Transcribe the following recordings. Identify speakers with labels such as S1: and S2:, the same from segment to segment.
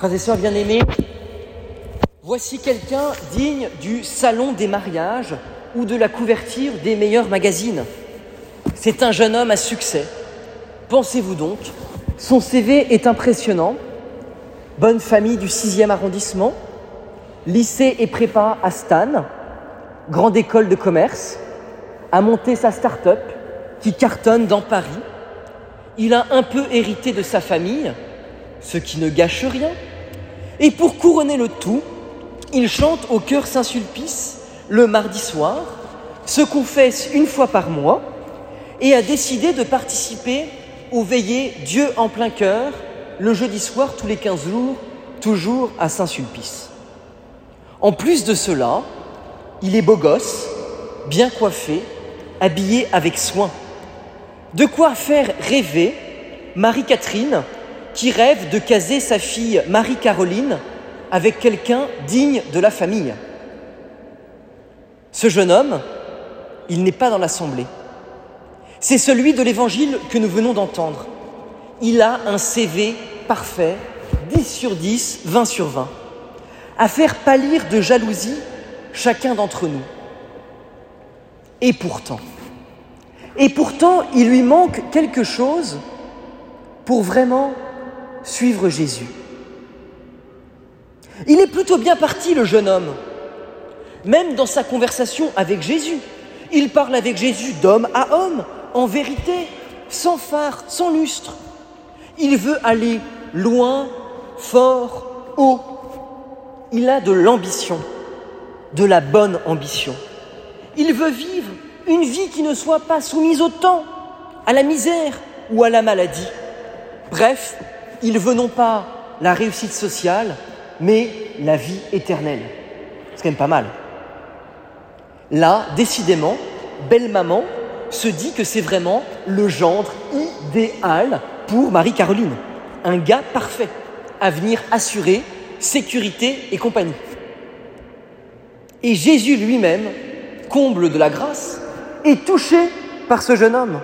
S1: Frères et sœurs bien-aimés, voici quelqu'un digne du salon des mariages ou de la couverture des meilleurs magazines. C'est un jeune homme à succès. Pensez-vous donc, son CV est impressionnant. Bonne famille du 6e arrondissement, lycée et prépa à Stan, grande école de commerce, a monté sa start-up qui cartonne dans Paris. Il a un peu hérité de sa famille, ce qui ne gâche rien. Et pour couronner le tout, il chante au cœur Saint-Sulpice le mardi soir, se confesse une fois par mois et a décidé de participer aux veillées Dieu en plein cœur le jeudi soir tous les 15 jours, toujours à Saint-Sulpice. En plus de cela, il est beau gosse, bien coiffé, habillé avec soin. De quoi faire rêver Marie-Catherine, qui rêve de caser sa fille Marie-Caroline avec quelqu'un digne de la famille. Ce jeune homme, il n'est pas dans l'assemblée. C'est celui de l'évangile que nous venons d'entendre. Il a un CV parfait, 10 sur 10, 20 sur 20, à faire pâlir de jalousie chacun d'entre nous. Et pourtant, et pourtant, il lui manque quelque chose pour vraiment suivre Jésus. Il est plutôt bien parti, le jeune homme. Même dans sa conversation avec Jésus, il parle avec Jésus d'homme à homme, en vérité, sans phare, sans lustre. Il veut aller loin, fort, haut. Il a de l'ambition, de la bonne ambition. Il veut vivre une vie qui ne soit pas soumise au temps, à la misère ou à la maladie. Bref, il veut non pas la réussite sociale, mais la vie éternelle. C'est quand même pas mal. Là, décidément, belle maman se dit que c'est vraiment le gendre idéal pour Marie-Caroline. Un gars parfait, avenir assuré, sécurité et compagnie. Et Jésus lui-même, comble de la grâce, est touché par ce jeune homme,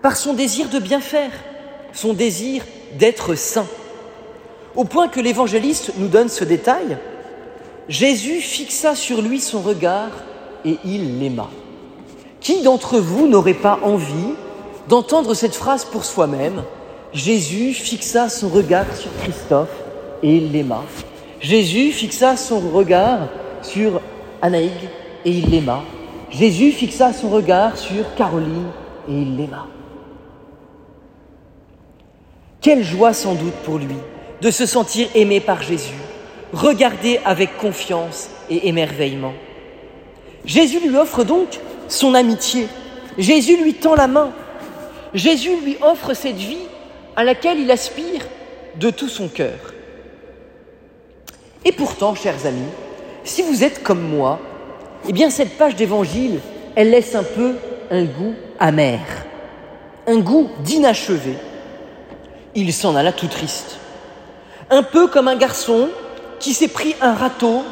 S1: par son désir de bien faire, son désir d'être saint. Au point que l'évangéliste nous donne ce détail, Jésus fixa sur lui son regard et il l'aima. Qui d'entre vous n'aurait pas envie d'entendre cette phrase pour soi-même? Jésus fixa son regard sur Christophe et il l'aima. Jésus fixa son regard sur Anaïg et il l'aima. Jésus fixa son regard sur Caroline et il l'aima. Quelle joie sans doute pour lui de se sentir aimé par Jésus, regardé avec confiance et émerveillement. Jésus lui offre donc son amitié. Jésus lui tend la main. Jésus lui offre cette vie à laquelle il aspire de tout son cœur. Et pourtant, chers amis, si vous êtes comme moi, eh bien cette page d'évangile, elle laisse un peu un goût amer, un goût d'inachevé. Il s'en alla tout triste. Un peu comme un garçon qui s'est pris un râteau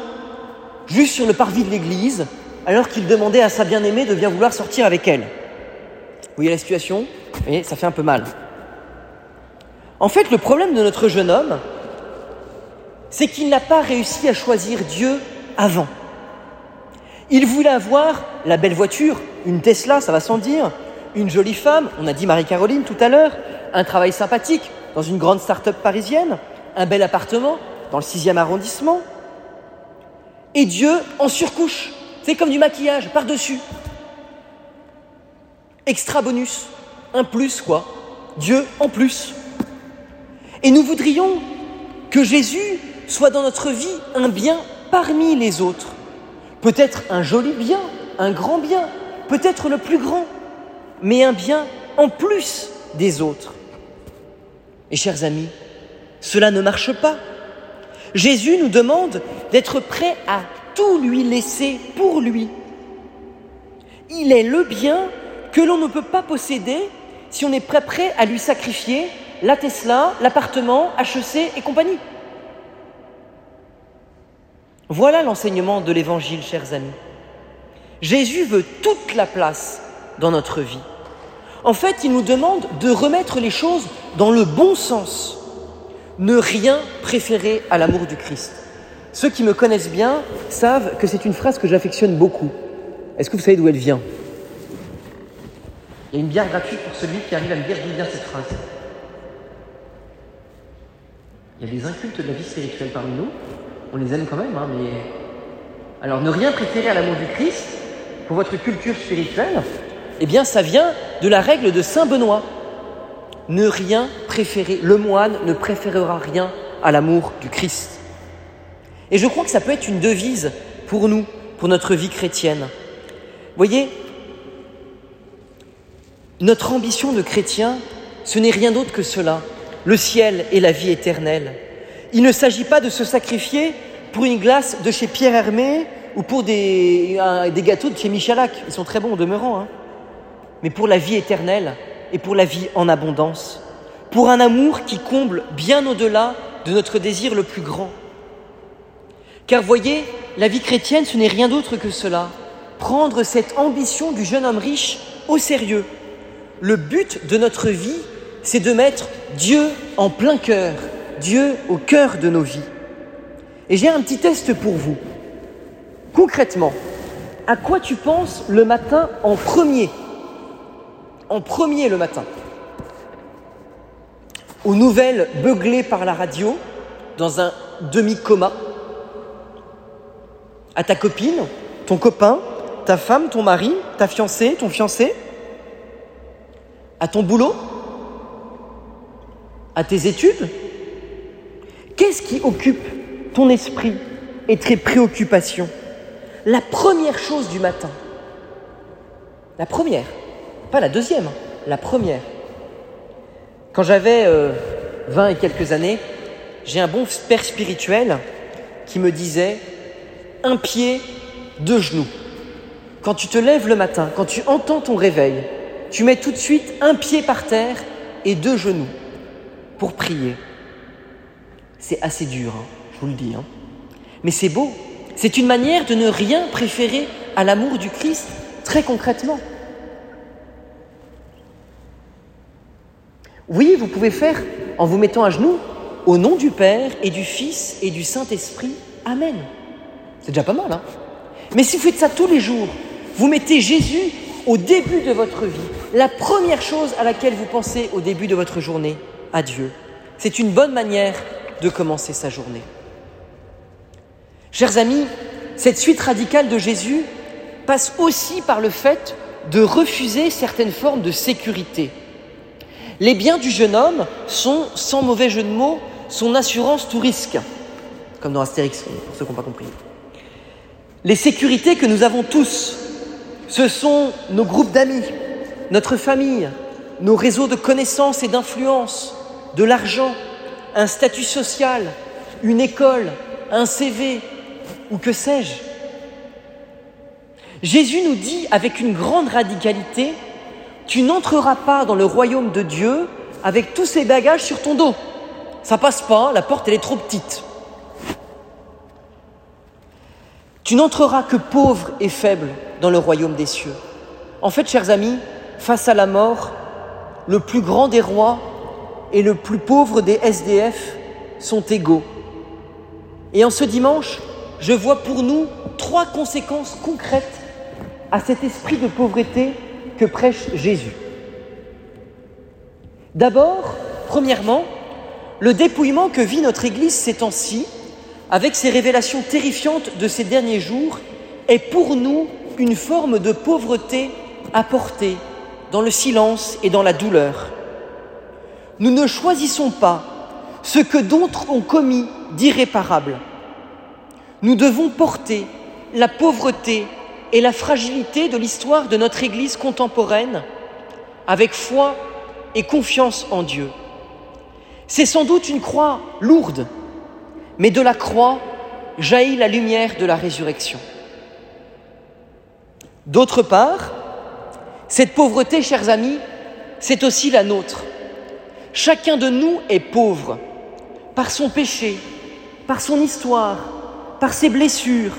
S1: juste sur le parvis de l'église alors qu'il demandait à sa bien-aimée de bien vouloir sortir avec elle. Vous voyez la situation? Et ça fait un peu mal. En fait, le problème de notre jeune homme, c'est qu'il n'a pas réussi à choisir Dieu avant. Il voulait avoir la belle voiture, une Tesla, ça va sans dire, une jolie femme, on a dit Marie-Caroline tout à l'heure, un travail sympathique dans une grande start-up parisienne, un bel appartement dans le 6e arrondissement. Et Dieu en surcouche, c'est comme du maquillage par-dessus. Extra bonus, un plus quoi, Dieu en plus. Et nous voudrions que Jésus soit dans notre vie un bien parmi les autres. Peut-être un joli bien, un grand bien, peut-être le plus grand, mais un bien en plus des autres. Et chers amis, cela ne marche pas. Jésus nous demande d'être prêt à tout lui laisser pour lui. Il est le bien que l'on ne peut pas posséder si on est prêt, prêt à lui sacrifier la Tesla, l'appartement, HEC et compagnie. Voilà l'enseignement de l'Évangile, chers amis. Jésus veut toute la place dans notre vie. En fait, il nous demande de remettre les choses dans le bon sens, ne rien préférer à l'amour du Christ. Ceux qui me connaissent bien savent que c'est une phrase que j'affectionne beaucoup. Est-ce que vous savez d'où elle vient? Il y a une bière gratuite pour celui qui arrive à me dire d'où vient cette phrase. Il y a des incultes de la vie spirituelle parmi nous. On les aime quand même, hein, mais. Alors, ne rien préférer à l'amour du Christ pour votre culture spirituelle, eh bien, ça vient de la règle de Saint Benoît. Ne rien préférer. Le moine ne préférera rien à l'amour du Christ. Et je crois que ça peut être une devise pour nous, pour notre vie chrétienne. Voyez, notre ambition de chrétien, ce n'est rien d'autre que cela, le ciel et la vie éternelle. Il ne s'agit pas de se sacrifier pour une glace de chez Pierre Hermé ou pour des, gâteaux de chez Michalak. Ils sont très bons demeurant. Hein. Mais pour la vie éternelle et pour la vie en abondance. Pour un amour qui comble bien au-delà de notre désir le plus grand. Car voyez, la vie chrétienne, ce n'est rien d'autre que cela. Prendre cette ambition du jeune homme riche au sérieux. Le but de notre vie, c'est de mettre Dieu en plein cœur, Dieu au cœur de nos vies. Et j'ai un petit test pour vous. Concrètement, à quoi tu penses le matin en premier? En premier le matin. Aux nouvelles beuglées par la radio, dans un demi-coma. À ta copine, ton copain, ta femme, ton mari, ta fiancée, ton fiancé. À ton boulot. À tes études. Qu'est-ce qui occupe ton esprit et tes préoccupations? La première chose du matin. La première, pas la deuxième, la première. Quand j'avais 20 euh, et quelques années, j'ai un bon père spirituel qui me disait un pied, deux genoux. Quand tu te lèves le matin, quand tu entends ton réveil, tu mets tout de suite un pied par terre et deux genoux pour prier. C'est assez dur, hein, je vous le dis. Hein. Mais c'est beau. C'est une manière de ne rien préférer à l'amour du Christ, très concrètement. Oui, vous pouvez faire en vous mettant à genoux, au nom du Père et du Fils et du Saint-Esprit. Amen. C'est déjà pas mal, hein Mais si vous faites ça tous les jours, vous mettez Jésus au début de votre vie, la première chose à laquelle vous pensez au début de votre journée, à Dieu. C'est une bonne manière de commencer sa journée. Chers amis, cette suite radicale de Jésus passe aussi par le fait de refuser certaines formes de sécurité. Les biens du jeune homme sont, sans mauvais jeu de mots, son assurance tout risque, comme dans Astérix, pour ceux qui n'ont pas compris. Les sécurités que nous avons tous, ce sont nos groupes d'amis, notre famille, nos réseaux de connaissances et d'influence, de l'argent, un statut social, une école, un CV ou que sais-je. Jésus nous dit avec une grande radicalité, tu n'entreras pas dans le royaume de Dieu avec tous ces bagages sur ton dos. Ça passe pas, la porte elle est trop petite. Tu n'entreras que pauvre et faible dans le royaume des cieux. En fait, chers amis, face à la mort, le plus grand des rois et le plus pauvre des SDF sont égaux. Et en ce dimanche, je vois pour nous trois conséquences concrètes à cet esprit de pauvreté que prêche Jésus. D'abord, premièrement, le dépouillement que vit notre Église ces temps-ci, avec ses révélations terrifiantes de ces derniers jours, est pour nous une forme de pauvreté apportée dans le silence et dans la douleur. Nous ne choisissons pas ce que d'autres ont commis d'irréparable. Nous devons porter la pauvreté et la fragilité de l'histoire de notre Église contemporaine avec foi et confiance en Dieu. C'est sans doute une croix lourde, mais de la croix jaillit la lumière de la résurrection. D'autre part, cette pauvreté, chers amis, c'est aussi la nôtre. Chacun de nous est pauvre par son péché, par son histoire, par ses blessures,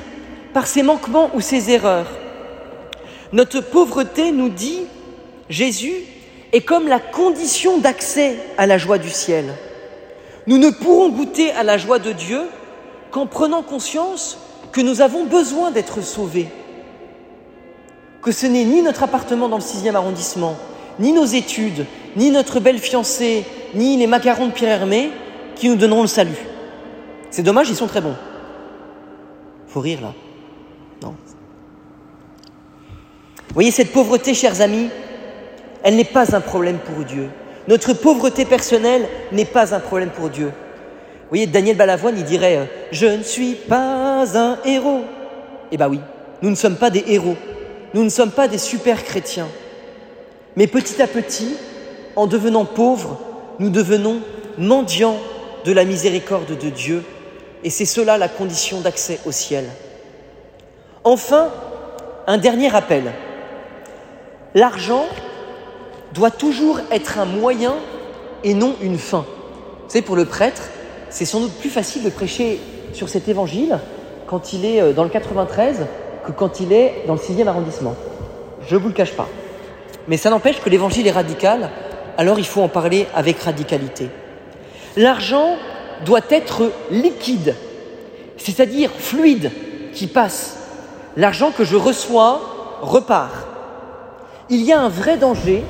S1: par ses manquements ou ses erreurs. Notre pauvreté, nous dit Jésus, est comme la condition d'accès à la joie du ciel. Nous ne pourrons goûter à la joie de Dieu qu'en prenant conscience que nous avons besoin d'être sauvés. Que ce n'est ni notre appartement dans le 6e arrondissement, ni nos études, ni notre belle fiancée, ni les macarons de Pierre Hermé qui nous donneront le salut. C'est dommage, ils sont très bons. Faut rire là. Non. Vous voyez, cette pauvreté, chers amis, elle n'est pas un problème pour Dieu. Notre pauvreté personnelle n'est pas un problème pour Dieu. Vous voyez, Daniel Balavoine, il dirait euh, Je ne suis pas un héros. Eh bien oui, nous ne sommes pas des héros. Nous ne sommes pas des super chrétiens. Mais petit à petit, en devenant pauvres, nous devenons mendiants de la miséricorde de Dieu. Et c'est cela la condition d'accès au ciel. Enfin, un dernier rappel. L'argent doit toujours être un moyen et non une fin. Vous savez, pour le prêtre, c'est sans doute plus facile de prêcher sur cet évangile quand il est euh, dans le 93 que quand il est dans le 6e arrondissement. Je ne vous le cache pas. Mais ça n'empêche que l'évangile est radical, alors il faut en parler avec radicalité. L'argent doit être liquide, c'est-à-dire fluide, qui passe. L'argent que je reçois repart. Il y a un vrai danger,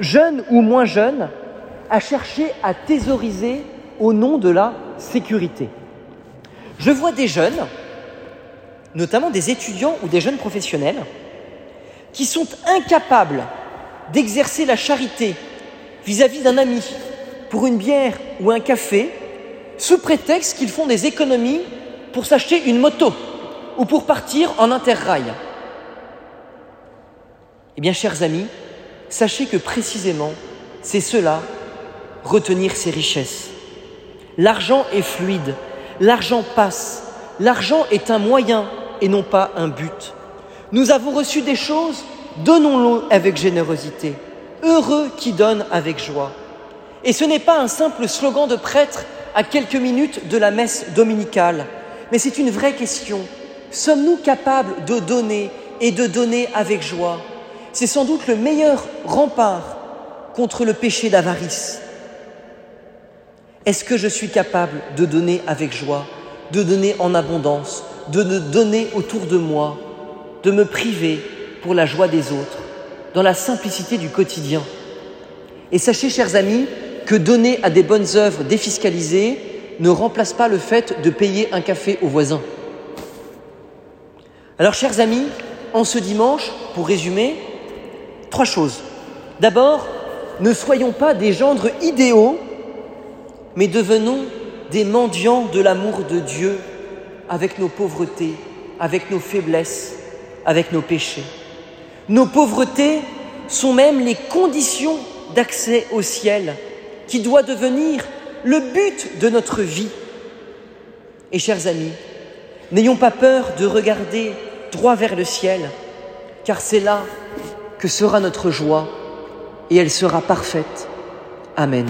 S1: jeune ou moins jeune, à chercher à thésauriser au nom de la sécurité. Je vois des jeunes, notamment des étudiants ou des jeunes professionnels, qui sont incapables d'exercer la charité vis-à-vis d'un ami pour une bière ou un café, sous prétexte qu'ils font des économies pour s'acheter une moto ou pour partir en interrail. Eh bien, chers amis, sachez que précisément, c'est cela, retenir ses richesses. L'argent est fluide, l'argent passe, l'argent est un moyen et non pas un but. Nous avons reçu des choses, donnons-le avec générosité. Heureux qui donne avec joie. Et ce n'est pas un simple slogan de prêtre à quelques minutes de la messe dominicale, mais c'est une vraie question. Sommes-nous capables de donner et de donner avec joie? C'est sans doute le meilleur rempart contre le péché d'avarice. Est-ce que je suis capable de donner avec joie, de donner en abondance, de donner autour de moi, de me priver pour la joie des autres, dans la simplicité du quotidien? Et sachez, chers amis, que donner à des bonnes œuvres défiscalisées ne remplace pas le fait de payer un café au voisin. Alors, chers amis, en ce dimanche, pour résumer, trois choses. D'abord, ne soyons pas des gendres idéaux mais devenons des mendiants de l'amour de Dieu avec nos pauvretés, avec nos faiblesses, avec nos péchés. Nos pauvretés sont même les conditions d'accès au ciel qui doit devenir le but de notre vie. Et chers amis, n'ayons pas peur de regarder droit vers le ciel, car c'est là que sera notre joie et elle sera parfaite. Amen.